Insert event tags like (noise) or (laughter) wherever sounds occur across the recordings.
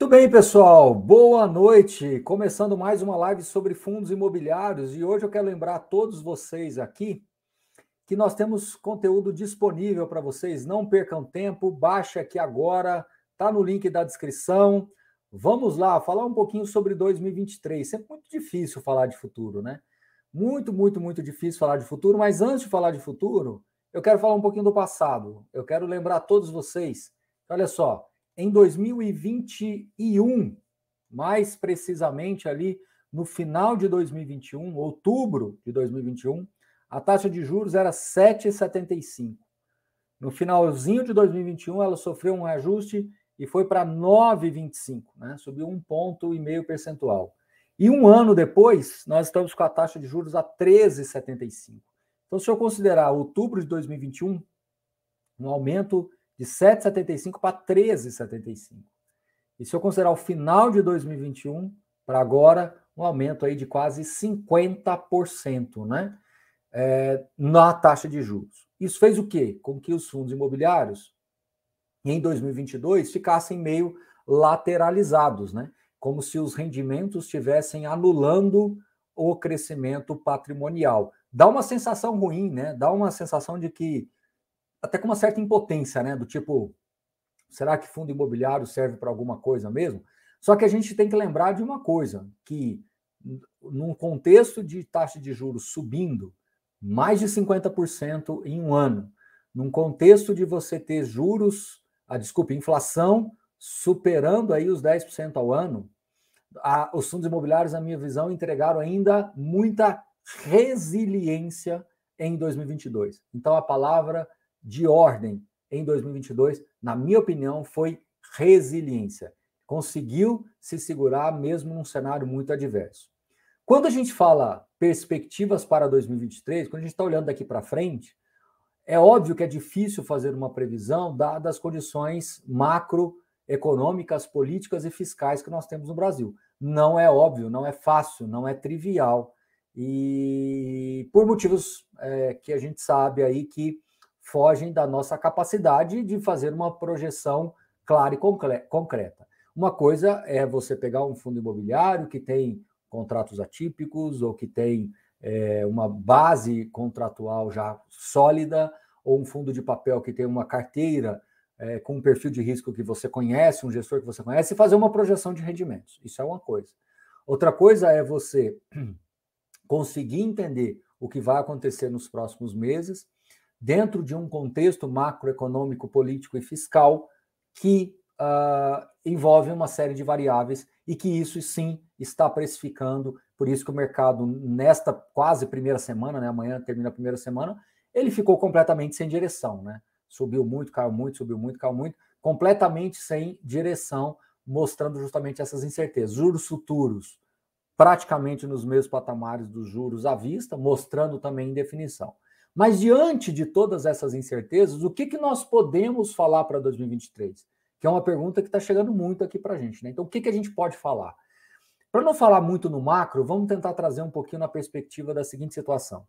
Muito bem, pessoal. Boa noite. Começando mais uma live sobre fundos imobiliários e hoje eu quero lembrar a todos vocês aqui que nós temos conteúdo disponível para vocês. Não percam tempo, baixe aqui agora, tá no link da descrição. Vamos lá, falar um pouquinho sobre 2023. Sempre muito difícil falar de futuro, né? Muito, muito, muito difícil falar de futuro, mas antes de falar de futuro, eu quero falar um pouquinho do passado. Eu quero lembrar a todos vocês. Olha só, em 2021, mais precisamente ali no final de 2021, outubro de 2021, a taxa de juros era 7,75. No finalzinho de 2021, ela sofreu um ajuste e foi para 9,25, né? Subiu um ponto e meio percentual. E um ano depois, nós estamos com a taxa de juros a 13,75. Então, se eu considerar outubro de 2021, um aumento de 7,75 para 13,75. E se eu considerar o final de 2021 para agora, um aumento aí de quase 50%, né? É, na taxa de juros. Isso fez o quê? Com que os fundos imobiliários em 2022 ficassem meio lateralizados, né? Como se os rendimentos estivessem anulando o crescimento patrimonial. Dá uma sensação ruim, né? Dá uma sensação de que até com uma certa impotência, né? Do tipo, será que fundo imobiliário serve para alguma coisa mesmo? Só que a gente tem que lembrar de uma coisa, que num contexto de taxa de juros subindo mais de 50% em um ano, num contexto de você ter juros, a desculpa, inflação superando aí os 10% ao ano, a, os fundos imobiliários, na minha visão, entregaram ainda muita resiliência em 2022. Então a palavra de ordem em 2022, na minha opinião, foi resiliência. Conseguiu se segurar mesmo num cenário muito adverso. Quando a gente fala perspectivas para 2023, quando a gente está olhando daqui para frente, é óbvio que é difícil fazer uma previsão dadas as condições macroeconômicas, políticas e fiscais que nós temos no Brasil. Não é óbvio, não é fácil, não é trivial. E por motivos é, que a gente sabe aí que fogem da nossa capacidade de fazer uma projeção clara e concreta. Uma coisa é você pegar um fundo imobiliário que tem contratos atípicos ou que tem é, uma base contratual já sólida, ou um fundo de papel que tem uma carteira é, com um perfil de risco que você conhece, um gestor que você conhece, e fazer uma projeção de rendimentos. Isso é uma coisa. Outra coisa é você (clears throat) conseguir entender o que vai acontecer nos próximos meses dentro de um contexto macroeconômico, político e fiscal que uh, envolve uma série de variáveis e que isso sim está precificando. Por isso que o mercado, nesta quase primeira semana, né, amanhã termina a primeira semana, ele ficou completamente sem direção. Né? Subiu muito, caiu muito, subiu muito, caiu muito, completamente sem direção, mostrando justamente essas incertezas. Juros futuros praticamente nos mesmos patamares dos juros à vista, mostrando também indefinição. Mas diante de todas essas incertezas, o que, que nós podemos falar para 2023? Que é uma pergunta que está chegando muito aqui para a gente. Né? Então, o que, que a gente pode falar? Para não falar muito no macro, vamos tentar trazer um pouquinho na perspectiva da seguinte situação.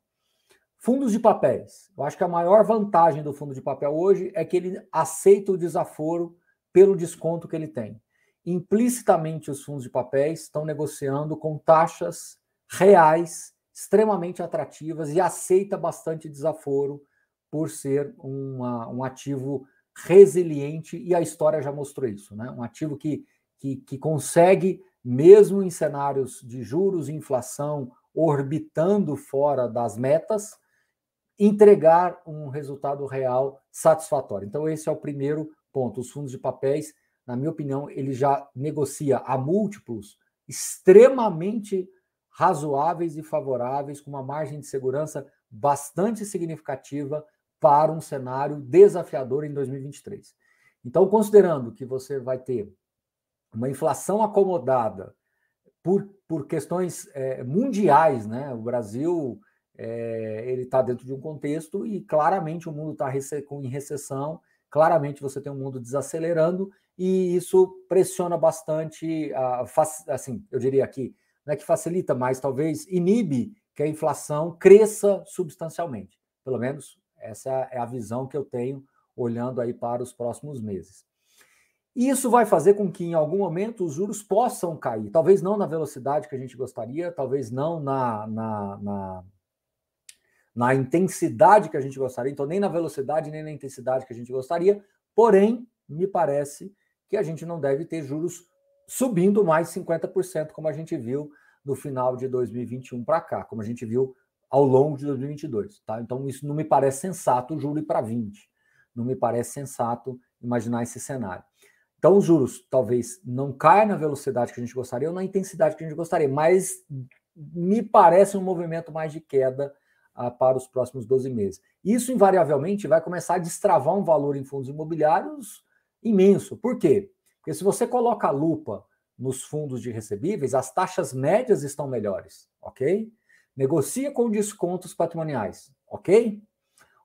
Fundos de papéis. Eu acho que a maior vantagem do fundo de papel hoje é que ele aceita o desaforo pelo desconto que ele tem. Implicitamente, os fundos de papéis estão negociando com taxas reais extremamente atrativas e aceita bastante desaforo por ser uma, um ativo resiliente, e a história já mostrou isso, né? Um ativo que, que, que consegue, mesmo em cenários de juros e inflação orbitando fora das metas, entregar um resultado real satisfatório. Então, esse é o primeiro ponto. Os fundos de papéis, na minha opinião, ele já negocia a múltiplos extremamente razoáveis e favoráveis, com uma margem de segurança bastante significativa para um cenário desafiador em 2023. Então, considerando que você vai ter uma inflação acomodada por, por questões é, mundiais, né? O Brasil é, ele está dentro de um contexto e claramente o mundo está em recessão, claramente você tem um mundo desacelerando e isso pressiona bastante, assim, eu diria aqui, não é que facilita, mas talvez inibe que a inflação cresça substancialmente. Pelo menos essa é a visão que eu tenho olhando aí para os próximos meses. E isso vai fazer com que, em algum momento, os juros possam cair. Talvez não na velocidade que a gente gostaria, talvez não na, na, na, na intensidade que a gente gostaria, então nem na velocidade nem na intensidade que a gente gostaria, porém, me parece que a gente não deve ter juros subindo mais 50%, como a gente viu no final de 2021 para cá, como a gente viu ao longo de 2022. Tá? Então, isso não me parece sensato o juro ir para 20. Não me parece sensato imaginar esse cenário. Então, os juros talvez não caiam na velocidade que a gente gostaria ou na intensidade que a gente gostaria, mas me parece um movimento mais de queda ah, para os próximos 12 meses. Isso, invariavelmente, vai começar a destravar um valor em fundos imobiliários imenso. Por quê? Porque se você coloca a lupa nos fundos de recebíveis, as taxas médias estão melhores, ok? Negocia com descontos patrimoniais, ok?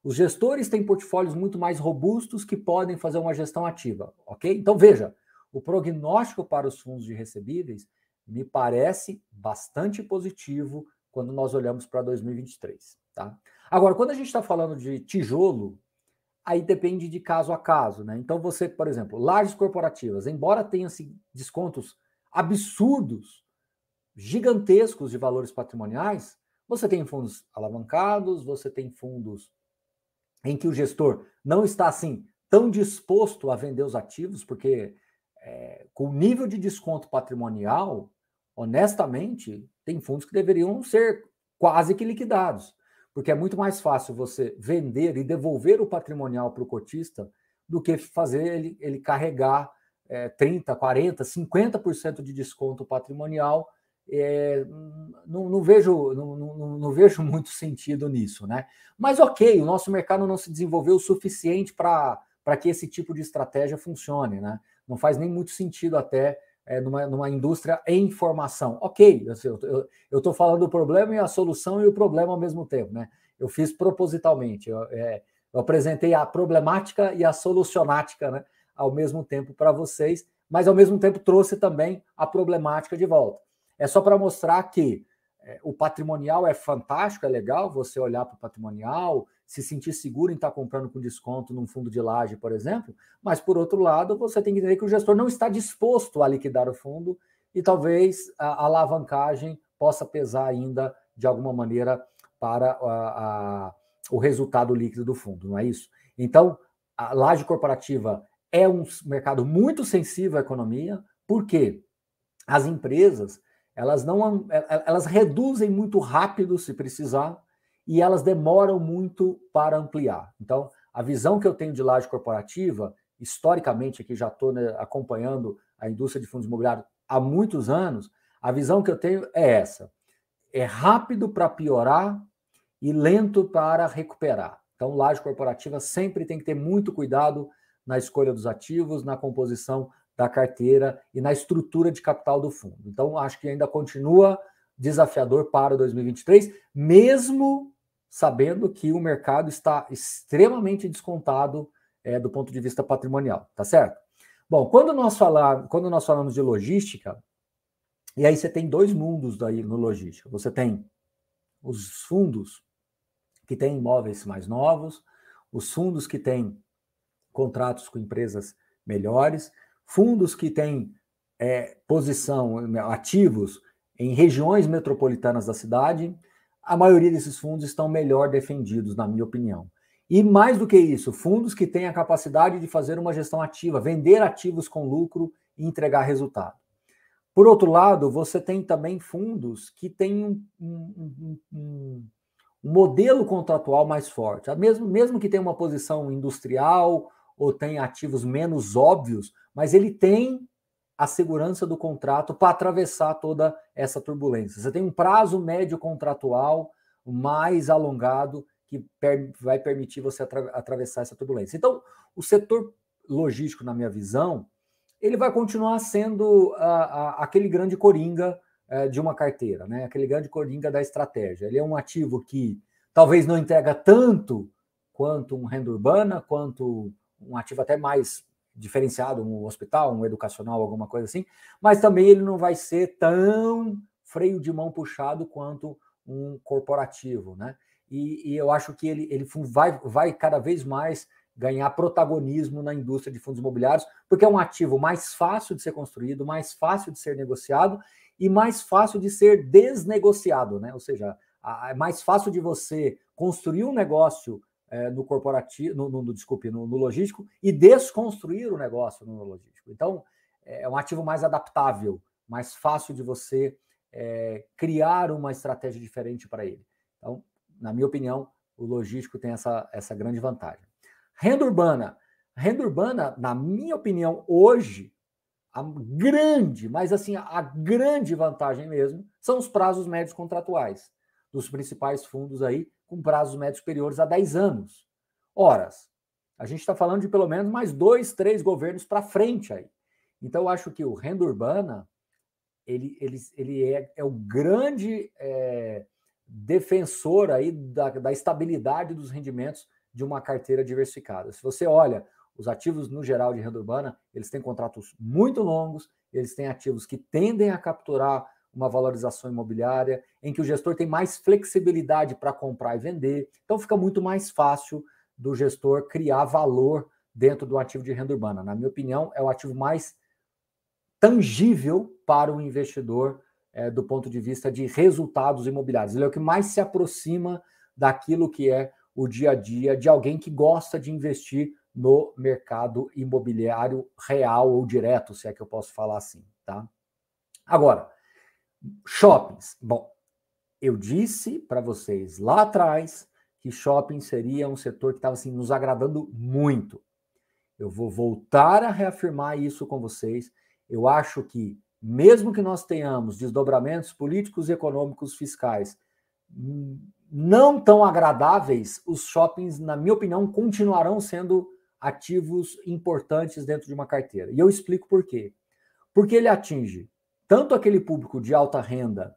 Os gestores têm portfólios muito mais robustos que podem fazer uma gestão ativa, ok? Então veja, o prognóstico para os fundos de recebíveis me parece bastante positivo quando nós olhamos para 2023, tá? Agora, quando a gente está falando de tijolo, aí depende de caso a caso, né? Então você, por exemplo, lajes corporativas, embora tenham descontos absurdos, gigantescos de valores patrimoniais, você tem fundos alavancados, você tem fundos em que o gestor não está assim tão disposto a vender os ativos, porque é, com o nível de desconto patrimonial, honestamente, tem fundos que deveriam ser quase que liquidados porque é muito mais fácil você vender e devolver o patrimonial para o cotista do que fazer ele, ele carregar é, 30%, 40%, 50% de desconto patrimonial. É, não, não, vejo, não, não, não, vejo (laughs) muito sentido nisso, né? Mas ok, o nosso mercado não se desenvolveu o suficiente para que esse tipo de estratégia funcione, né? Não faz nem muito sentido até é, numa, numa indústria em formação. Ok, assim, eu estou falando do problema e a solução e o problema ao mesmo tempo, né? Eu fiz propositalmente, eu, é, eu apresentei a problemática e a solucionática né, ao mesmo tempo para vocês, mas ao mesmo tempo trouxe também a problemática de volta. É só para mostrar que é, o patrimonial é fantástico, é legal você olhar para o patrimonial, se sentir seguro em estar tá comprando com desconto num fundo de laje, por exemplo, mas por outro lado, você tem que entender que o gestor não está disposto a liquidar o fundo e talvez a alavancagem possa pesar ainda de alguma maneira para a, a, o resultado líquido do fundo, não é isso? Então, a laje corporativa é um mercado muito sensível à economia, porque as empresas elas não elas reduzem muito rápido se precisar e elas demoram muito para ampliar. Então, a visão que eu tenho de laje corporativa, historicamente, aqui já estou né, acompanhando a indústria de fundos imobiliários há muitos anos, a visão que eu tenho é essa: é rápido para piorar e lento para recuperar. Então, laje corporativa sempre tem que ter muito cuidado na escolha dos ativos, na composição da carteira e na estrutura de capital do fundo. Então, acho que ainda continua desafiador para 2023, mesmo sabendo que o mercado está extremamente descontado é, do ponto de vista patrimonial, tá certo? Bom, quando nós, falar, quando nós falamos de logística, e aí você tem dois mundos daí no logística. Você tem os fundos que têm imóveis mais novos, os fundos que têm contratos com empresas melhores, fundos que têm é, posição, ativos em regiões metropolitanas da cidade, a maioria desses fundos estão melhor defendidos, na minha opinião. E mais do que isso, fundos que têm a capacidade de fazer uma gestão ativa, vender ativos com lucro e entregar resultado. Por outro lado, você tem também fundos que têm um, um, um, um modelo contratual mais forte. Mesmo, mesmo que tenha uma posição industrial ou tenha ativos menos óbvios, mas ele tem a segurança do contrato para atravessar toda essa turbulência. Você tem um prazo médio contratual mais alongado que vai permitir você atra atravessar essa turbulência. Então, o setor logístico, na minha visão, ele vai continuar sendo a, a, aquele grande coringa é, de uma carteira, né? aquele grande coringa da estratégia. Ele é um ativo que talvez não entrega tanto quanto um renda urbana, quanto um ativo até mais diferenciado, um hospital, um educacional, alguma coisa assim, mas também ele não vai ser tão freio de mão puxado quanto um corporativo, né? E, e eu acho que ele, ele vai, vai cada vez mais ganhar protagonismo na indústria de fundos imobiliários, porque é um ativo mais fácil de ser construído, mais fácil de ser negociado e mais fácil de ser desnegociado, né? Ou seja, é mais fácil de você construir um negócio é, no corporativo, no, no, desculpe, no, no, logístico e desconstruir o negócio no logístico. Então, é, é um ativo mais adaptável, mais fácil de você é, criar uma estratégia diferente para ele. Então, na minha opinião, o logístico tem essa, essa grande vantagem. Renda urbana. Renda urbana, na minha opinião, hoje, a grande, mas assim, a grande vantagem mesmo são os prazos médios contratuais dos principais fundos aí, com prazos médios superiores a 10 anos. Horas, a gente está falando de pelo menos mais dois, três governos para frente aí. Então, eu acho que o renda urbana ele, ele, ele é, é o grande é, defensor aí da, da estabilidade dos rendimentos de uma carteira diversificada. Se você olha os ativos no geral de renda urbana, eles têm contratos muito longos, eles têm ativos que tendem a capturar uma valorização imobiliária, em que o gestor tem mais flexibilidade para comprar e vender. Então fica muito mais fácil do gestor criar valor dentro do ativo de renda urbana. Na minha opinião, é o ativo mais tangível para o investidor é, do ponto de vista de resultados imobiliários. Ele é o que mais se aproxima daquilo que é o dia a dia de alguém que gosta de investir no mercado imobiliário real ou direto, se é que eu posso falar assim, tá? Agora, shoppings. Bom, eu disse para vocês lá atrás que shopping seria um setor que estava assim nos agradando muito. Eu vou voltar a reafirmar isso com vocês. Eu acho que mesmo que nós tenhamos desdobramentos políticos, econômicos, fiscais não tão agradáveis, os shoppings, na minha opinião, continuarão sendo ativos importantes dentro de uma carteira. E eu explico por quê. Porque ele atinge tanto aquele público de alta renda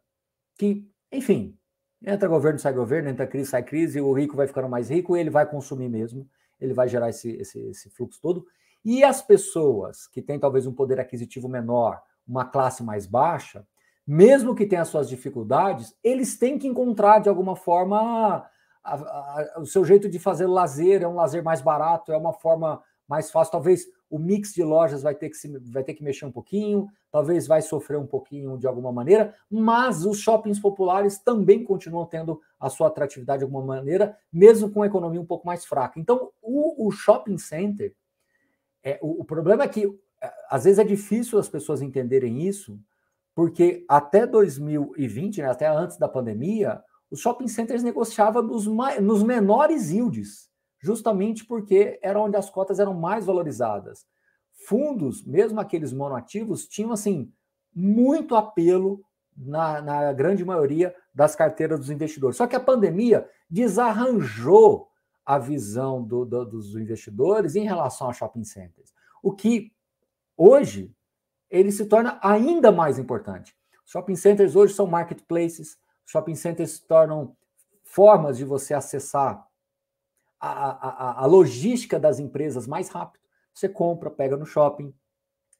que, enfim, entra governo, sai governo, entra crise, sai crise, o rico vai ficando mais rico, ele vai consumir mesmo, ele vai gerar esse, esse, esse fluxo todo. E as pessoas que têm talvez um poder aquisitivo menor, uma classe mais baixa, mesmo que tenham as suas dificuldades, eles têm que encontrar de alguma forma a, a, a, o seu jeito de fazer lazer, é um lazer mais barato, é uma forma mais fácil. Talvez o mix de lojas vai ter que, se, vai ter que mexer um pouquinho, talvez vai sofrer um pouquinho de alguma maneira, mas os shoppings populares também continuam tendo a sua atratividade de alguma maneira, mesmo com a economia um pouco mais fraca. Então, o, o shopping center, é, o, o problema é que às vezes é difícil as pessoas entenderem isso, porque até 2020, né, até antes da pandemia, os shopping centers negociavam nos, nos menores yields, justamente porque era onde as cotas eram mais valorizadas. Fundos, mesmo aqueles monoativos, tinham assim muito apelo na, na grande maioria das carteiras dos investidores. Só que a pandemia desarranjou a visão do, do, dos investidores em relação a shopping centers. O que Hoje, ele se torna ainda mais importante. Shopping centers hoje são marketplaces, shopping centers se tornam formas de você acessar a, a, a, logística das empresas mais rápido. Você compra, pega no shopping.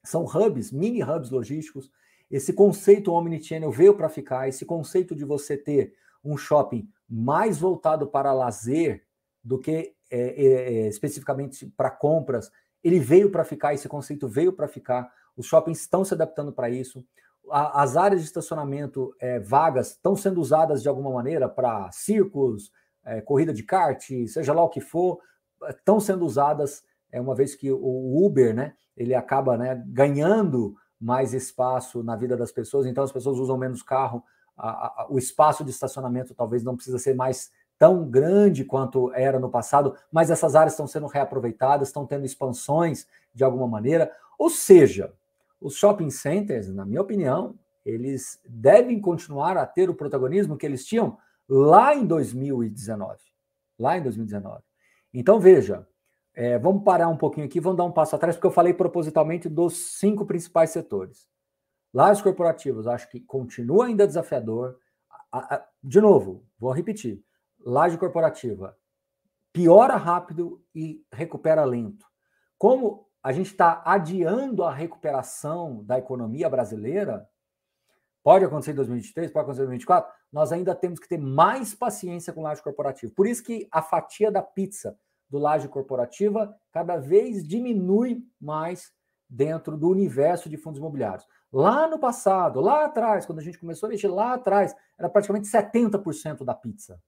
São hubs, mini hubs logísticos. Esse conceito omnichannel veio para ficar. Esse conceito de você ter um shopping mais voltado para lazer do que é, é, é especificamente para compras ele veio para ficar, esse conceito veio para ficar. Os shoppings estão se adaptando para isso. A, as áreas de estacionamento é, vagas estão sendo usadas de alguma maneira para circos, é, corrida de kart, seja lá o que for, estão sendo usadas, é, uma vez que o Uber, né, ele acaba né, ganhando mais espaço na vida das pessoas, então as pessoas usam menos carro, a, a, o espaço de estacionamento talvez não precisa ser mais tão grande quanto era no passado, mas essas áreas estão sendo reaproveitadas, estão tendo expansões de alguma maneira. Ou seja, os shopping centers, na minha opinião, eles devem continuar a ter o protagonismo que eles tinham lá em 2019. Lá em 2019. Então, veja, é, vamos parar um pouquinho aqui, vamos dar um passo atrás, porque eu falei propositalmente dos cinco principais setores. Lajes corporativos, acho que continua ainda desafiador. De novo, vou repetir laje corporativa piora rápido e recupera lento. Como a gente está adiando a recuperação da economia brasileira, pode acontecer em 2023, pode acontecer em 2024, nós ainda temos que ter mais paciência com laje corporativo. Por isso que a fatia da pizza do laje corporativa cada vez diminui mais dentro do universo de fundos imobiliários. Lá no passado, lá atrás, quando a gente começou a mexer lá atrás, era praticamente 70% da pizza.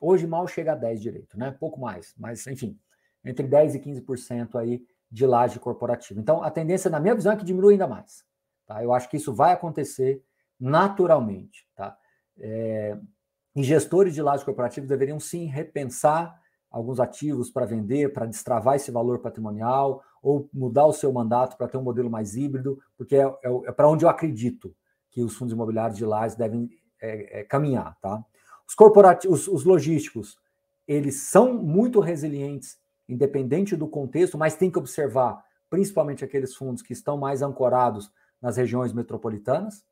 Hoje mal chega a 10 direito, né? Pouco mais, mas enfim, entre 10 e 15% aí de laje corporativa. Então, a tendência, na minha visão, é que diminui ainda mais. Tá? Eu acho que isso vai acontecer naturalmente. Tá? É, e gestores de lajes corporativos deveriam sim repensar alguns ativos para vender, para destravar esse valor patrimonial, ou mudar o seu mandato para ter um modelo mais híbrido, porque é, é, é para onde eu acredito que os fundos imobiliários de lajes devem é, é, caminhar. Tá? Os corporativos, os, os logísticos, eles são muito resilientes, independente do contexto, mas tem que observar principalmente aqueles fundos que estão mais ancorados nas regiões metropolitanas.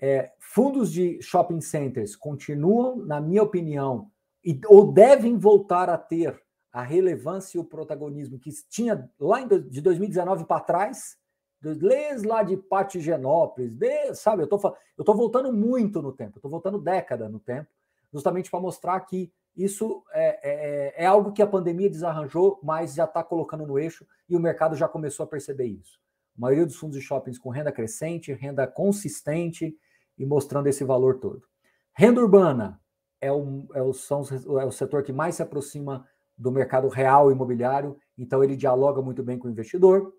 É, fundos de shopping centers continuam, na minha opinião, e, ou devem voltar a ter a relevância e o protagonismo que tinha lá em, de 2019 para trás, desde lá de Patigenópolis, de, sabe? Eu tô, tô voltando muito no tempo, tô voltando década no tempo, justamente para mostrar que isso é, é, é, algo que a pandemia desarranjou, mas já está colocando no eixo e o mercado já começou a perceber isso. A maioria dos fundos de shoppings com renda crescente, renda consistente e mostrando esse valor todo. Renda urbana é o, é o, são, é o setor que mais se aproxima do mercado real imobiliário, então ele dialoga muito bem com o investidor.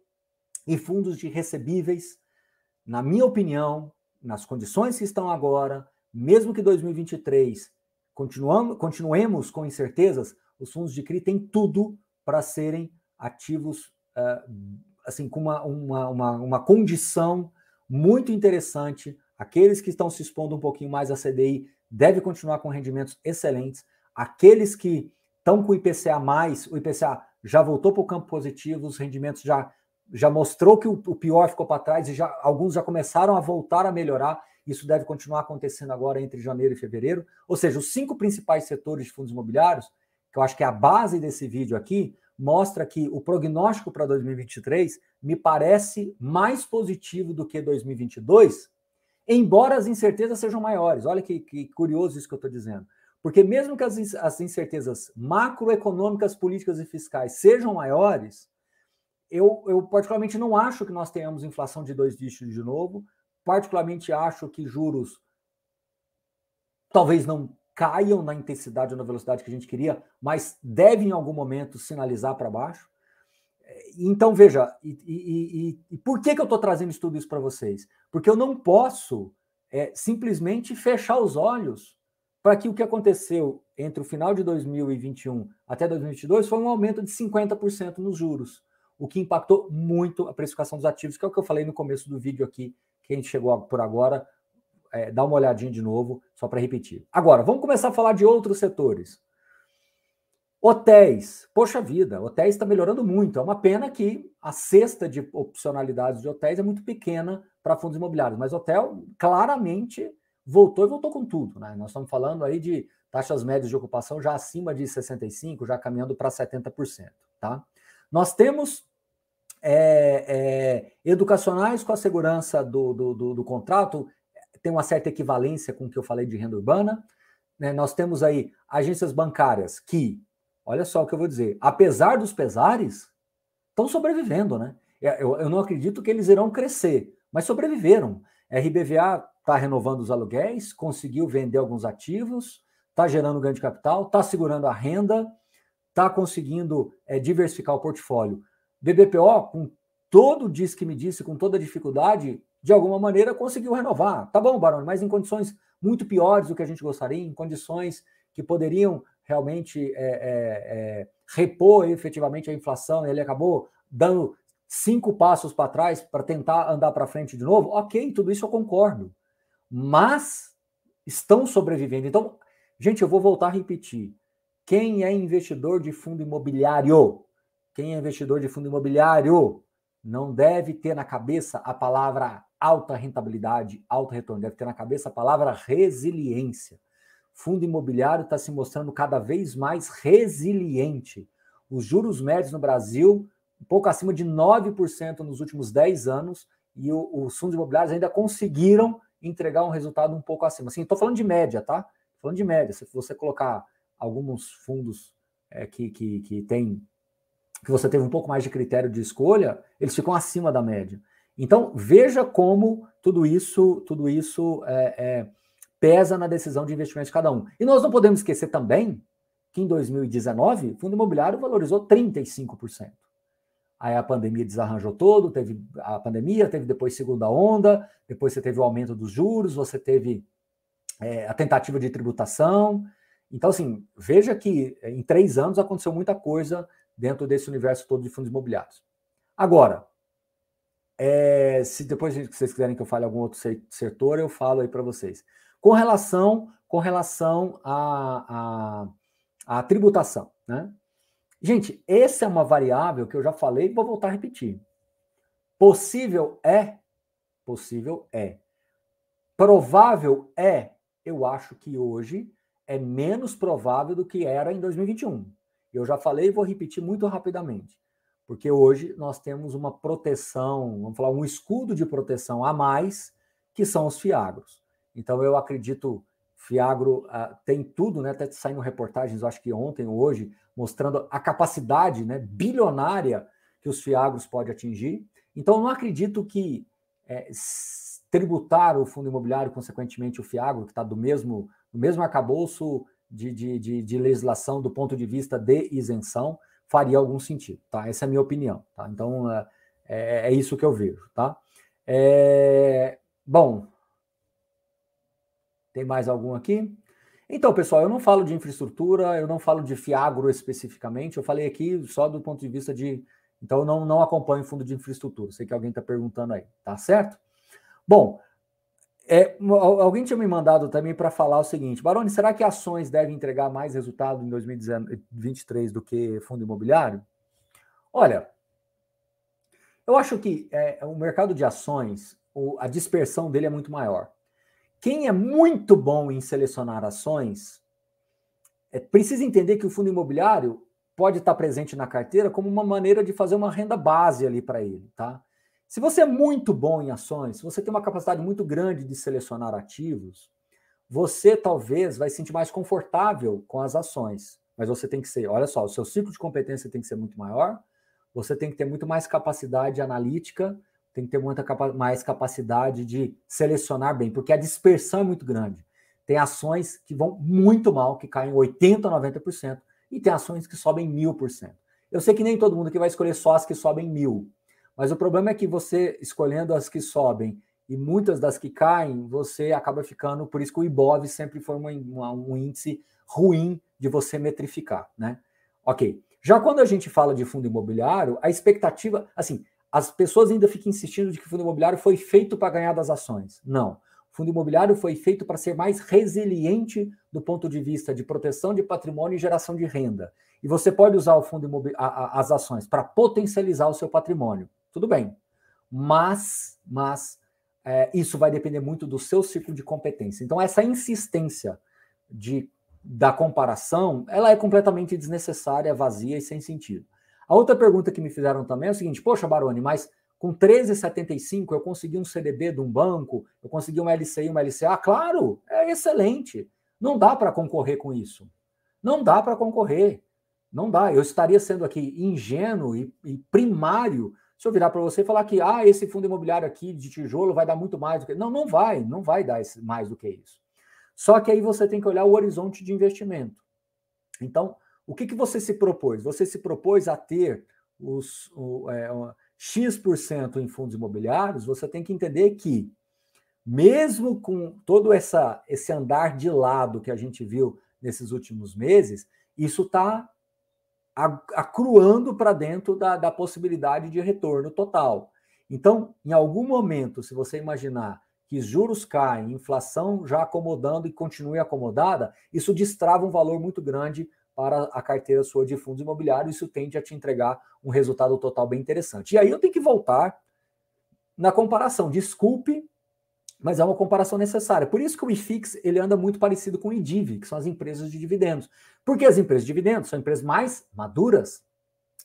E fundos de recebíveis, na minha opinião, nas condições que estão agora, mesmo que 2023 continuamos, continuemos com incertezas, os fundos de CRI têm tudo para serem ativos uh, assim com uma, uma, uma, uma condição muito interessante. Aqueles que estão se expondo um pouquinho mais à CDI devem continuar com rendimentos excelentes. Aqueles que estão com o IPCA mais, o IPCA já voltou para o campo positivo, os rendimentos já já mostrou que o, o pior ficou para trás e já alguns já começaram a voltar a melhorar. Isso deve continuar acontecendo agora entre janeiro e fevereiro. Ou seja, os cinco principais setores de fundos imobiliários, que eu acho que é a base desse vídeo aqui, mostra que o prognóstico para 2023 me parece mais positivo do que 2022, embora as incertezas sejam maiores. Olha que, que curioso isso que eu estou dizendo. Porque mesmo que as, as incertezas macroeconômicas, políticas e fiscais sejam maiores, eu, eu particularmente não acho que nós tenhamos inflação de dois dígitos de novo, Particularmente acho que juros talvez não caiam na intensidade ou na velocidade que a gente queria, mas devem em algum momento sinalizar para baixo. Então, veja, e, e, e, e, por que, que eu estou trazendo tudo isso para vocês? Porque eu não posso é, simplesmente fechar os olhos para que o que aconteceu entre o final de 2021 até 2022 foi um aumento de 50% nos juros, o que impactou muito a precificação dos ativos, que é o que eu falei no começo do vídeo aqui quem chegou por agora, é, dá uma olhadinha de novo, só para repetir. Agora, vamos começar a falar de outros setores. Hotéis. Poxa vida, hotéis está melhorando muito. É uma pena que a cesta de opcionalidades de hotéis é muito pequena para fundos imobiliários, mas hotel claramente voltou e voltou com tudo. Né? Nós estamos falando aí de taxas médias de ocupação já acima de 65%, já caminhando para 70%. Tá? Nós temos é, é, educacionais com a segurança do, do, do, do, contrato, tem uma certa equivalência com o que eu falei de renda urbana. Né? Nós temos aí agências bancárias que, olha só o que eu vou dizer, apesar dos pesares, estão sobrevivendo, né? É, eu, eu não acredito que eles irão crescer, mas sobreviveram. RBVA está renovando os aluguéis, conseguiu vender alguns ativos, está gerando ganho de capital, está segurando a renda, está conseguindo é, diversificar o portfólio. BBPO, com todo o diz que me disse, com toda a dificuldade, de alguma maneira conseguiu renovar. Tá bom, Barão, mas em condições muito piores do que a gente gostaria, em condições que poderiam realmente é, é, é, repor efetivamente a inflação, ele acabou dando cinco passos para trás para tentar andar para frente de novo. Ok, tudo isso eu concordo. Mas estão sobrevivendo. Então, gente, eu vou voltar a repetir. Quem é investidor de fundo imobiliário quem é investidor de fundo imobiliário não deve ter na cabeça a palavra alta rentabilidade, alto retorno, deve ter na cabeça a palavra resiliência. Fundo imobiliário está se mostrando cada vez mais resiliente. Os juros médios no Brasil, um pouco acima de 9% nos últimos 10 anos, e os fundos imobiliários ainda conseguiram entregar um resultado um pouco acima. Assim, estou falando de média, tá? Falando de média. Se você colocar alguns fundos é, que, que, que tem que você teve um pouco mais de critério de escolha, eles ficam acima da média. Então veja como tudo isso, tudo isso é, é, pesa na decisão de investimento de cada um. E nós não podemos esquecer também que em 2019 o fundo imobiliário valorizou 35%. Aí a pandemia desarranjou todo, teve a pandemia, teve depois segunda onda, depois você teve o aumento dos juros, você teve é, a tentativa de tributação. Então, assim, veja que em três anos aconteceu muita coisa dentro desse universo todo de fundos imobiliários. Agora, é, se depois vocês quiserem que eu fale algum outro setor, eu falo aí para vocês. Com relação, com relação à, à, à tributação, né? Gente, essa é uma variável que eu já falei e vou voltar a repetir. Possível é? Possível é. Provável é? Eu acho que hoje é menos provável do que era em 2021. Eu já falei e vou repetir muito rapidamente. Porque hoje nós temos uma proteção, vamos falar, um escudo de proteção a mais, que são os fiagros. Então eu acredito, Fiagro uh, tem tudo, né? Até saindo reportagens, acho que ontem ou hoje, mostrando a capacidade né, bilionária que os fiagros podem atingir. Então, não acredito que é, tributar o fundo imobiliário, consequentemente o fiagro, que está do mesmo, do mesmo arcabouço de, de, de, de, legislação do ponto de vista de isenção, faria algum sentido. Tá? Essa é a minha opinião. Tá? Então, é, é, é isso que eu vejo. Tá? É, bom, tem mais algum aqui? Então, pessoal, eu não falo de infraestrutura, eu não falo de Fiagro especificamente, eu falei aqui só do ponto de vista de. Então, eu não, não acompanho fundo de infraestrutura. Sei que alguém está perguntando aí, tá certo? Bom, é, alguém tinha me mandado também para falar o seguinte: Baroni, será que ações devem entregar mais resultado em 2023 do que fundo imobiliário? Olha, eu acho que é, o mercado de ações, a dispersão dele é muito maior. Quem é muito bom em selecionar ações é, precisa entender que o fundo imobiliário pode estar presente na carteira como uma maneira de fazer uma renda base ali para ele, tá? Se você é muito bom em ações, se você tem uma capacidade muito grande de selecionar ativos, você talvez vai se sentir mais confortável com as ações. Mas você tem que ser, olha só, o seu ciclo de competência tem que ser muito maior, você tem que ter muito mais capacidade analítica tem que ter muita capa mais capacidade de selecionar bem, porque a dispersão é muito grande. Tem ações que vão muito mal, que caem 80%, 90%, e tem ações que sobem 1000%. Eu sei que nem todo mundo que vai escolher só as que sobem mil, mas o problema é que você, escolhendo as que sobem e muitas das que caem, você acaba ficando. Por isso que o IBOV sempre foi uma, uma, um índice ruim de você metrificar, né? Ok. Já quando a gente fala de fundo imobiliário, a expectativa, assim, as pessoas ainda ficam insistindo de que o fundo imobiliário foi feito para ganhar das ações. Não. O fundo imobiliário foi feito para ser mais resiliente do ponto de vista de proteção de patrimônio e geração de renda. E você pode usar o fundo as ações para potencializar o seu patrimônio. Tudo bem. Mas, mas é, isso vai depender muito do seu ciclo de competência. Então, essa insistência de, da comparação, ela é completamente desnecessária, vazia e sem sentido. A outra pergunta que me fizeram também é o seguinte: poxa, Baroni, mas com 13,75 eu consegui um CDB de um banco, eu consegui uma LCI, uma LCA? Claro, é excelente. Não dá para concorrer com isso. Não dá para concorrer. Não dá. Eu estaria sendo aqui ingênuo e, e primário se eu virar para você e falar que ah, esse fundo imobiliário aqui de tijolo vai dar muito mais do que. Não, não vai, não vai dar mais do que isso. Só que aí você tem que olhar o horizonte de investimento. Então, o que, que você se propôs? Você se propôs a ter os o, é, X% em fundos imobiliários, você tem que entender que, mesmo com todo essa, esse andar de lado que a gente viu nesses últimos meses, isso está acruando para dentro da, da possibilidade de retorno total. Então, em algum momento, se você imaginar que juros caem, inflação já acomodando e continue acomodada, isso destrava um valor muito grande para a carteira sua de fundos imobiliários, isso tende a te entregar um resultado total bem interessante. E aí eu tenho que voltar na comparação. Desculpe, mas é uma comparação necessária. Por isso que o IFIX ele anda muito parecido com o IDIV, que são as empresas de dividendos. Porque as empresas de dividendos são empresas mais maduras,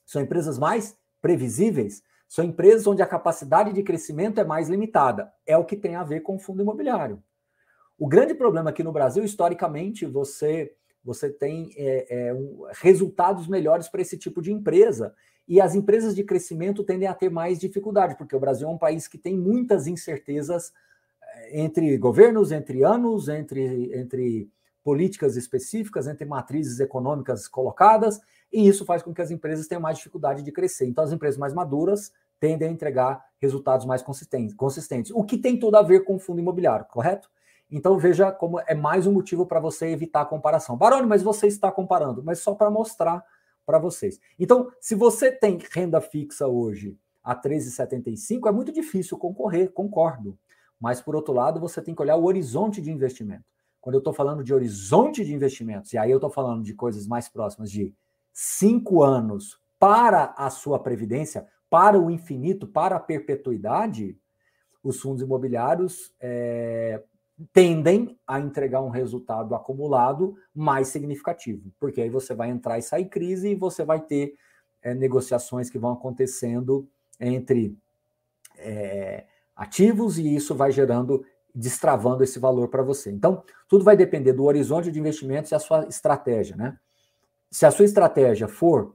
são empresas mais previsíveis, são empresas onde a capacidade de crescimento é mais limitada. É o que tem a ver com o fundo imobiliário. O grande problema aqui no Brasil, historicamente, você você tem é, é, um, resultados melhores para esse tipo de empresa. E as empresas de crescimento tendem a ter mais dificuldade, porque o Brasil é um país que tem muitas incertezas é, entre governos, entre anos, entre, entre políticas específicas, entre matrizes econômicas colocadas, e isso faz com que as empresas tenham mais dificuldade de crescer. Então, as empresas mais maduras tendem a entregar resultados mais consistentes, consistentes o que tem tudo a ver com o fundo imobiliário, correto? Então veja como é mais um motivo para você evitar a comparação. Baroni, mas você está comparando, mas só para mostrar para vocês. Então, se você tem renda fixa hoje a 13,75, é muito difícil concorrer, concordo. Mas, por outro lado, você tem que olhar o horizonte de investimento. Quando eu estou falando de horizonte de investimentos, e aí eu estou falando de coisas mais próximas de cinco anos para a sua previdência, para o infinito, para a perpetuidade, os fundos imobiliários é, tendem a entregar um resultado acumulado mais significativo, porque aí você vai entrar e sair crise e você vai ter é, negociações que vão acontecendo entre é, ativos e isso vai gerando, destravando esse valor para você. Então, tudo vai depender do horizonte de investimentos e a sua estratégia, né? Se a sua estratégia for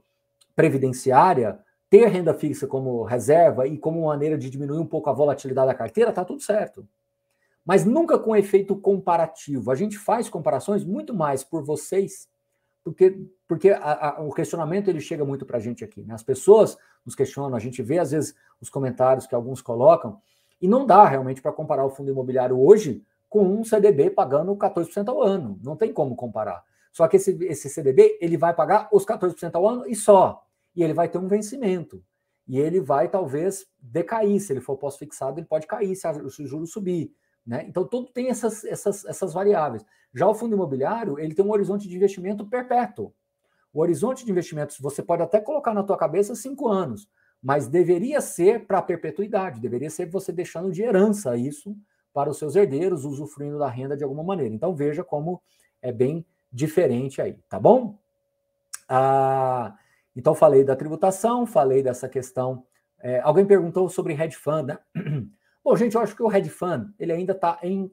previdenciária, ter renda fixa como reserva e como maneira de diminuir um pouco a volatilidade da carteira, tá tudo certo mas nunca com efeito comparativo. A gente faz comparações muito mais por vocês, porque, porque a, a, o questionamento ele chega muito para a gente aqui. Né? As pessoas nos questionam, a gente vê às vezes os comentários que alguns colocam, e não dá realmente para comparar o fundo imobiliário hoje com um CDB pagando 14% ao ano. Não tem como comparar. Só que esse, esse CDB ele vai pagar os 14% ao ano e só. E ele vai ter um vencimento. E ele vai talvez decair. Se ele for pós-fixado, ele pode cair se, o juro subir. Né? Então, tudo tem essas, essas, essas variáveis. Já o fundo imobiliário, ele tem um horizonte de investimento perpétuo. O horizonte de investimentos, você pode até colocar na tua cabeça cinco anos, mas deveria ser para perpetuidade, deveria ser você deixando de herança isso para os seus herdeiros, usufruindo da renda de alguma maneira. Então, veja como é bem diferente aí, tá bom? Ah, então, falei da tributação, falei dessa questão. É, alguém perguntou sobre hedge fund, né? (clears throat) Bom, gente, eu acho que o hedge fund ele ainda está em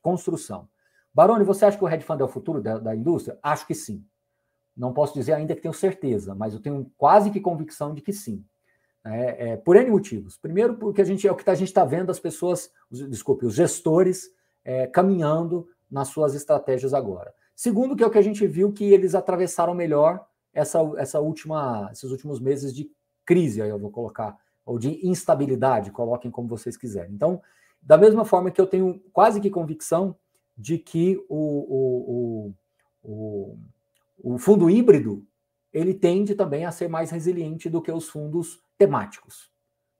construção. Baroni, você acha que o hedge fund é o futuro da, da, indústria? Acho que sim. Não posso dizer ainda que tenho certeza, mas eu tenho quase que convicção de que sim. É, é, por N motivos. Primeiro, porque a gente é o que a gente está vendo as pessoas, os, desculpe, os gestores é, caminhando nas suas estratégias agora. Segundo, que é o que a gente viu que eles atravessaram melhor essa, essa última, esses últimos meses de crise, aí eu vou colocar ou de instabilidade, coloquem como vocês quiserem. Então, da mesma forma que eu tenho quase que convicção de que o, o, o, o, fundo híbrido ele tende também a ser mais resiliente do que os fundos temáticos.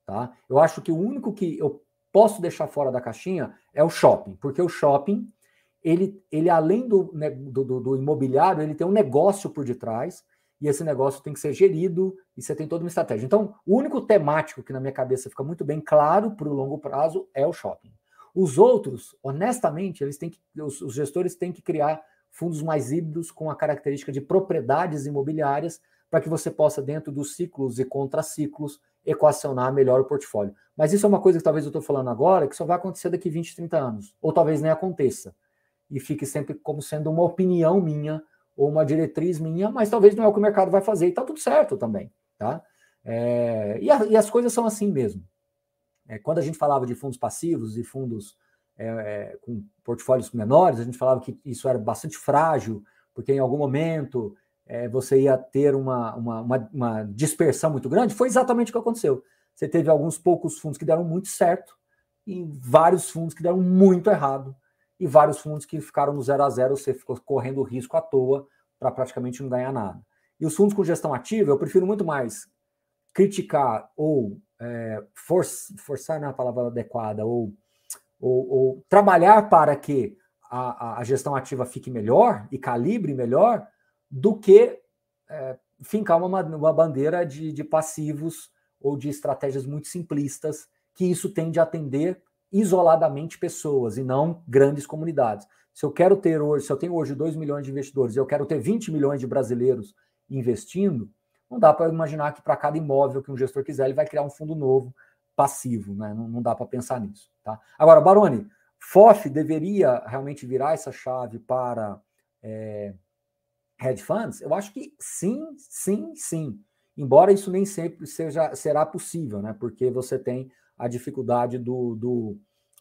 Tá? Eu acho que o único que eu posso deixar fora da caixinha é o shopping, porque o shopping, ele, ele além do, do, do imobiliário, ele tem um negócio por detrás, e esse negócio tem que ser gerido e você tem toda uma estratégia. Então, o único temático que na minha cabeça fica muito bem claro para o longo prazo é o shopping. Os outros, honestamente, eles têm que, os, os gestores têm que criar fundos mais híbridos com a característica de propriedades imobiliárias para que você possa, dentro dos ciclos e contraciclos, equacionar melhor o portfólio. Mas isso é uma coisa que talvez eu estou falando agora, que só vai acontecer daqui 20, 30 anos, ou talvez nem aconteça. E fique sempre como sendo uma opinião minha ou uma diretriz minha, mas talvez não é o que o mercado vai fazer, e está tudo certo também, tá? É, e, a, e, as coisas são assim mesmo. É, quando a gente falava de fundos passivos e fundos é, é, com portfólios menores, a gente falava que isso era bastante frágil, porque em algum momento é, você ia ter uma, uma, uma, uma dispersão muito grande. Foi exatamente o que aconteceu. Você teve alguns poucos fundos que deram muito certo e vários fundos que deram muito errado e vários fundos que ficaram no zero a zero, você ficou correndo risco à toa para praticamente não ganhar nada. E os fundos com gestão ativa, eu prefiro muito mais criticar ou é, for, forçar na é palavra adequada, ou, ou, ou trabalhar para que a, a, gestão ativa fique melhor e calibre melhor, do que é, fincar uma, uma bandeira de, de passivos ou de estratégias muito simplistas, que isso tende a atender isoladamente pessoas e não grandes comunidades. Se eu quero ter hoje, se eu tenho hoje 2 milhões de investidores e eu quero ter 20 milhões de brasileiros investindo, não dá para imaginar que para cada imóvel que um gestor quiser, ele vai criar um fundo novo passivo, né? Não, não dá para pensar nisso, tá? Agora, Baroni, FOF deveria realmente virar essa chave para é, hedge funds? Eu acho que sim, sim, sim. Embora isso nem sempre seja, será possível, né? Porque você tem a dificuldade do, do,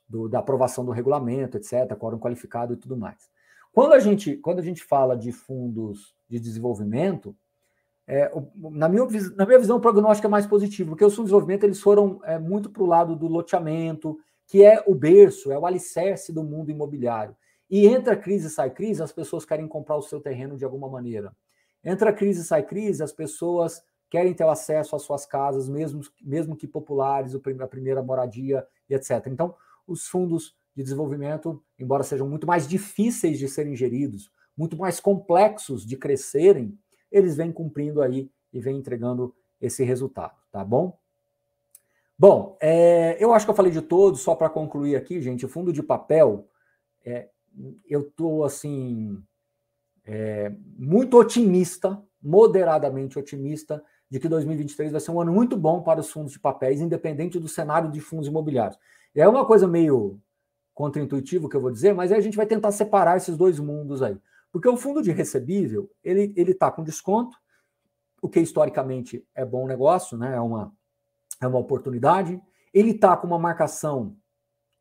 do da aprovação do regulamento, etc., quórum qualificado e tudo mais. Quando a gente, quando a gente fala de fundos de desenvolvimento, é, na, minha, na minha visão, o prognóstico é mais positivo, porque os fundos de desenvolvimento eles foram é, muito para o lado do loteamento, que é o berço, é o alicerce do mundo imobiliário. E entra crise, sai crise, as pessoas querem comprar o seu terreno de alguma maneira. Entra crise, sai crise, as pessoas querem ter acesso às suas casas, mesmo, mesmo que populares, a primeira moradia e etc. Então, os fundos de desenvolvimento, embora sejam muito mais difíceis de serem geridos, muito mais complexos de crescerem, eles vêm cumprindo aí e vêm entregando esse resultado, tá bom? Bom, é, eu acho que eu falei de todos, só para concluir aqui, gente, o fundo de papel, é, eu estou assim, é, muito otimista, moderadamente otimista, de que 2023 vai ser um ano muito bom para os fundos de papéis, independente do cenário de fundos imobiliários. É uma coisa meio contraintuitivo que eu vou dizer, mas a gente vai tentar separar esses dois mundos aí. Porque o fundo de recebível, ele ele está com desconto, o que historicamente é bom negócio, né? É uma é uma oportunidade. Ele está com uma marcação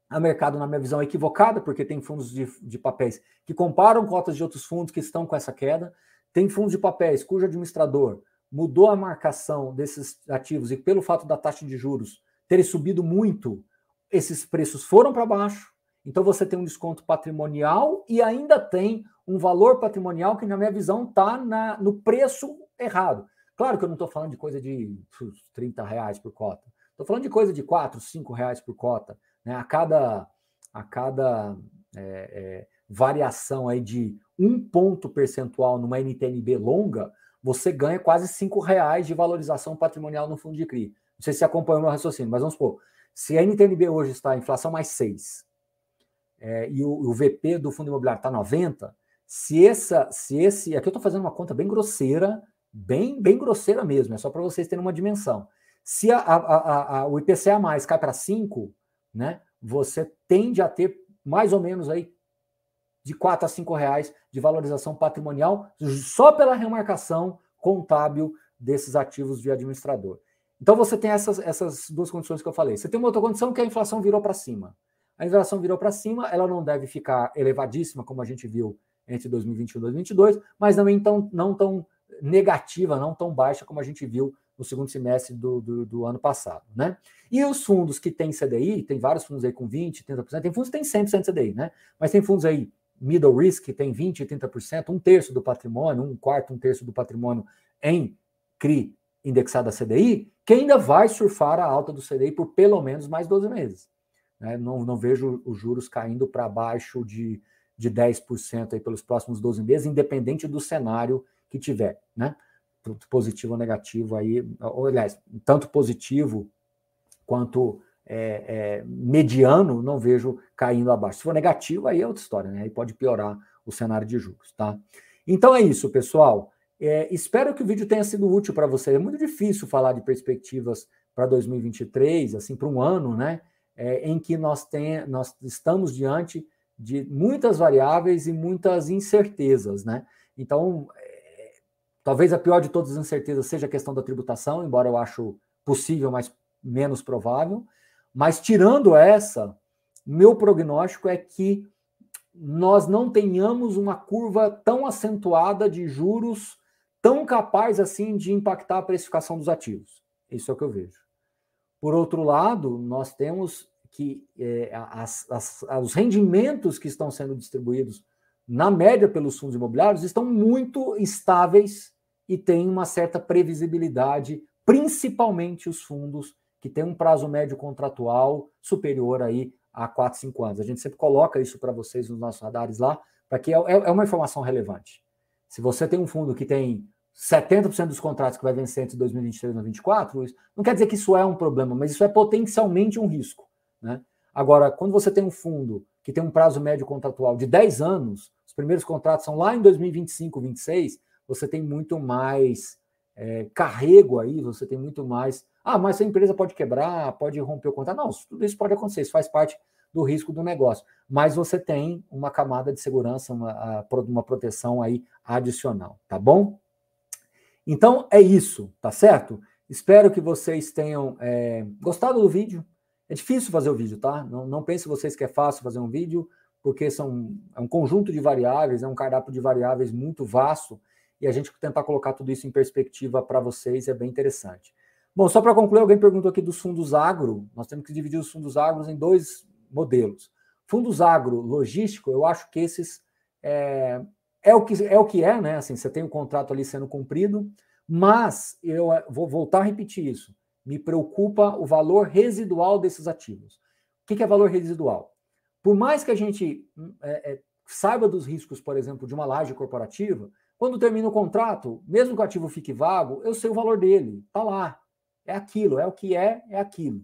a mercado, na minha visão, equivocada, porque tem fundos de, de papéis que comparam cotas de outros fundos que estão com essa queda. Tem fundos de papéis cujo administrador mudou a marcação desses ativos e pelo fato da taxa de juros terem subido muito, esses preços foram para baixo. Então você tem um desconto patrimonial e ainda tem um valor patrimonial que, na minha visão, está no preço errado. Claro que eu não estou falando de coisa de 30 reais por cota. Estou falando de coisa de 4, 5 reais por cota. Né? A cada, a cada é, é, variação aí de um ponto percentual numa NTNB longa, você ganha quase cinco reais de valorização patrimonial no fundo de CRI. Não sei se você acompanhou o meu raciocínio, mas vamos supor, se a NTNB hoje está inflação mais 6 é, e o, o, VP do fundo imobiliário está 90, se, essa, se esse. Aqui eu estou fazendo uma conta bem grosseira, bem, bem grosseira mesmo, é só para vocês terem uma dimensão. Se a, a, a, o IPCA mais cai para 5, né, você tende a ter mais ou menos aí de 4 a 5 reais de valorização patrimonial só pela remarcação contábil desses ativos de administrador. Então você tem essas, essas duas condições que eu falei. Você tem uma outra condição que a inflação virou para cima. A inflação virou para cima, ela não deve ficar elevadíssima, como a gente viu entre 2021 e 2022, mas também tão, não tão negativa, não tão baixa como a gente viu no segundo semestre do, do, do, ano passado. Né? E os fundos que têm CDI, tem vários fundos aí com 20%, 30%, tem fundos que têm 100% CDI, né? mas tem fundos aí middle risk, tem 20%, 30%, um terço do patrimônio, um quarto, um terço do patrimônio em CRI indexado a CDI, que ainda vai surfar a alta do CDI por pelo menos mais 12 meses. Né? Não, não vejo os juros caindo para baixo de, de 10% aí pelos próximos 12 meses, independente do cenário que tiver. Né? Positivo ou negativo aí, ou, aliás, tanto positivo quanto é, é, mediano, não vejo caindo abaixo. Se for negativo, aí é outra história, né? Aí pode piorar o cenário de juros, tá? Então é isso, pessoal. É, espero que o vídeo tenha sido útil para você. É muito difícil falar de perspectivas para 2023, assim, para um ano, né? É, em que nós, tem, nós estamos diante de muitas variáveis e muitas incertezas, né? Então, é, talvez a pior de todas as incertezas seja a questão da tributação, embora eu acho possível, mas menos provável. Mas tirando essa, meu prognóstico é que nós não tenhamos uma curva tão acentuada de juros tão capaz assim de impactar a precificação dos ativos. Isso é o que eu vejo. Por outro lado, nós temos que é, as, as, os rendimentos que estão sendo distribuídos na média pelos fundos imobiliários estão muito estáveis e têm uma certa previsibilidade, principalmente os fundos que tem um prazo médio contratual superior aí a 4, 5 anos. A gente sempre coloca isso para vocês nos nossos radares lá, para que é, é, é uma informação relevante. Se você tem um fundo que tem 70% dos contratos que vai vencer entre 2023 e 2024, não quer dizer que isso é um problema, mas isso é potencialmente um risco. Né? Agora, quando você tem um fundo que tem um prazo médio contratual de 10 anos, os primeiros contratos são lá em 2025, 2026, você tem muito mais é, carrego aí, você tem muito mais ah, mas a empresa pode quebrar, pode romper o contrato. Não, tudo isso pode acontecer, isso faz parte do risco do negócio. Mas você tem uma camada de segurança, uma, uma proteção aí adicional, tá bom? Então é isso, tá certo? Espero que vocês tenham é, gostado do vídeo. É difícil fazer o vídeo, tá? Não, não pense vocês que é fácil fazer um vídeo, porque são, é um conjunto de variáveis, é um cardápio de variáveis muito vasto, e a gente tentar colocar tudo isso em perspectiva para vocês é bem interessante. Bom, só para concluir, alguém perguntou aqui dos fundos agro. Nós temos que dividir os fundos agros em dois modelos. Fundos agro logístico, eu acho que esses é, é o que é, o que é né? Assim, você tem o um contrato ali sendo cumprido, mas eu eh, vou voltar a repetir isso. Me preocupa o valor residual desses ativos. O que é valor residual? Por mais que a gente é, é, saiba dos riscos, por exemplo, de uma laje corporativa, quando termina o contrato, mesmo que o ativo fique vago, eu sei o valor dele, está lá. É aquilo, é o que é, é aquilo.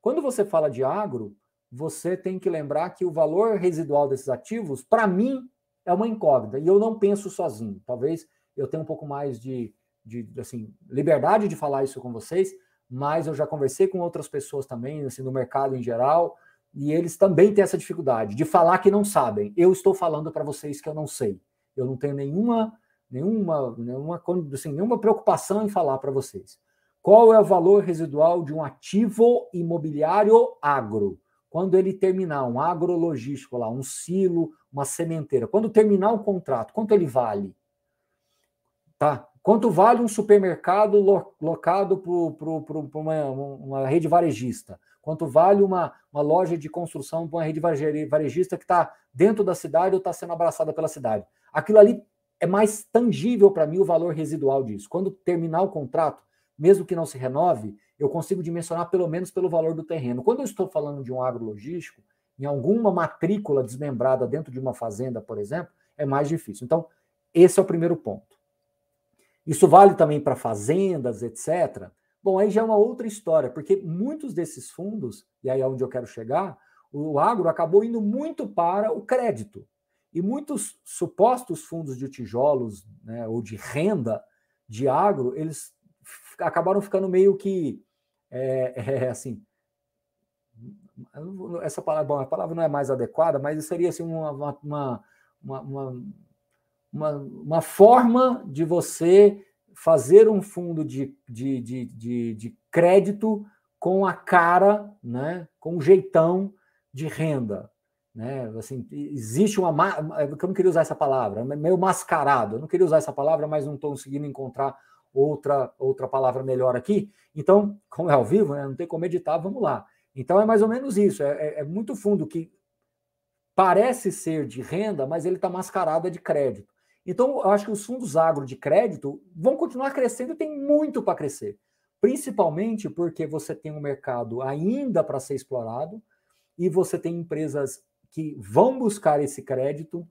Quando você fala de agro, você tem que lembrar que o valor residual desses ativos, para mim, é uma incógnita. E eu não penso sozinho. Talvez eu tenha um pouco mais de, de assim, liberdade de falar isso com vocês, mas eu já conversei com outras pessoas também, assim, no mercado em geral, e eles também têm essa dificuldade de falar que não sabem. Eu estou falando para vocês que eu não sei. Eu não tenho nenhuma, nenhuma, nenhuma, assim, nenhuma preocupação em falar para vocês. Qual é o valor residual de um ativo imobiliário agro? Quando ele terminar um agrologístico lá, um silo, uma sementeira, quando terminar o contrato, quanto ele vale? Tá? Quanto vale um supermercado locado para uma, uma, rede varejista? Quanto vale uma, uma loja de construção para uma rede varejista que está dentro da cidade ou está sendo abraçada pela cidade? Aquilo ali é mais tangível para mim o valor residual disso. Quando terminar o contrato, mesmo que não se renove, eu consigo dimensionar pelo menos pelo valor do terreno. Quando eu estou falando de um agrologístico, em alguma matrícula desmembrada dentro de uma fazenda, por exemplo, é mais difícil. Então, esse é o primeiro ponto. Isso vale também para fazendas, etc. Bom, aí já é uma outra história, porque muitos desses fundos, e aí é onde eu quero chegar, o agro acabou indo muito para o crédito. E muitos supostos fundos de tijolos né, ou de renda de agro, eles acabaram ficando meio que é, é, assim. Essa palavra, bom, a palavra não é mais adequada, mas seria assim uma, uma, uma, uma, uma forma de você fazer um fundo de, de, de, de, de crédito com a cara, né, com um jeitão de renda. Né? Assim, existe uma. Eu não queria usar essa palavra, meio mascarado. Eu não queria usar essa palavra, mas não estou conseguindo encontrar outra, outra palavra melhor aqui. Então, como é ao vivo, né, não tem como editar, vamos lá. Então é mais ou menos isso. É, é, é muito fundo que parece ser de renda, mas ele está mascarado de crédito. Então, eu acho que os fundos agro de crédito vão continuar crescendo e tem muito para crescer. Principalmente porque você tem um mercado ainda para ser explorado e você tem empresas que vão buscar esse crédito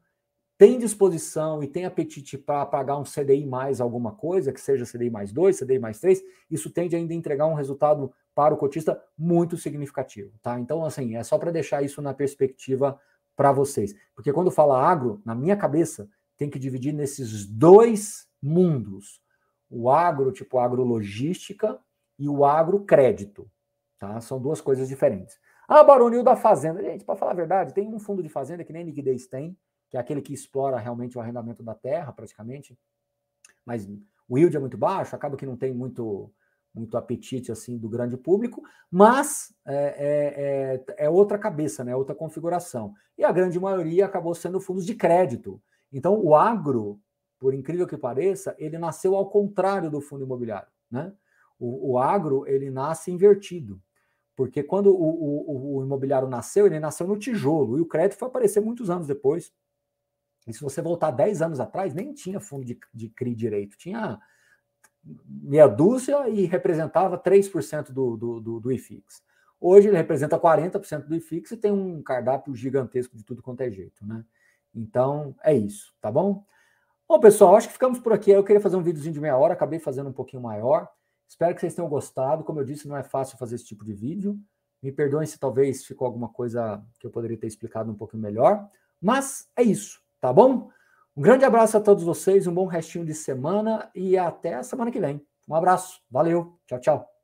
tem disposição e tem apetite para pagar um CDI mais alguma coisa, que seja CDI mais 2, CDI mais 3, isso tende ainda a entregar um resultado para o cotista muito significativo, tá? Então, assim, é só para deixar isso na perspectiva para vocês. Porque quando fala agro, na minha cabeça, tem que dividir nesses dois mundos. O agro, tipo agrologística, e o agrocrédito, tá? São duas coisas diferentes. Ah, baronil da fazenda. Gente, para falar a verdade, tem um fundo de fazenda que nem liquidez tem, que é aquele que explora realmente o arrendamento da terra, praticamente. Mas o yield é muito baixo, acaba que não tem muito muito apetite assim do grande público, mas é, é, é, é outra cabeça, né? outra configuração. E a grande maioria acabou sendo fundos de crédito. Então, o agro, por incrível que pareça, ele nasceu ao contrário do fundo imobiliário. Né? O, o agro ele nasce invertido. Porque quando o, o, o, imobiliário nasceu, ele nasceu no tijolo, e o crédito foi aparecer muitos anos depois. E se você voltar 10 anos atrás, nem tinha fundo de, de CRI direito, tinha meia dúzia e representava 3% do, do, do, do IFIX. Hoje ele representa 40% do IFIX e tem um cardápio gigantesco de tudo quanto é jeito, né? Então, é isso, tá bom? Bom, pessoal, acho que ficamos por aqui. Eu queria fazer um videozinho de meia hora, acabei fazendo um pouquinho maior. Espero que vocês tenham gostado. Como eu disse, não é fácil fazer esse tipo de vídeo. Me perdoem se talvez ficou alguma coisa que eu poderia ter explicado um pouquinho melhor. Mas é isso tá bom? Um grande abraço a todos vocês, um bom restinho de semana e até a semana que vem. Um abraço, valeu, tchau, tchau.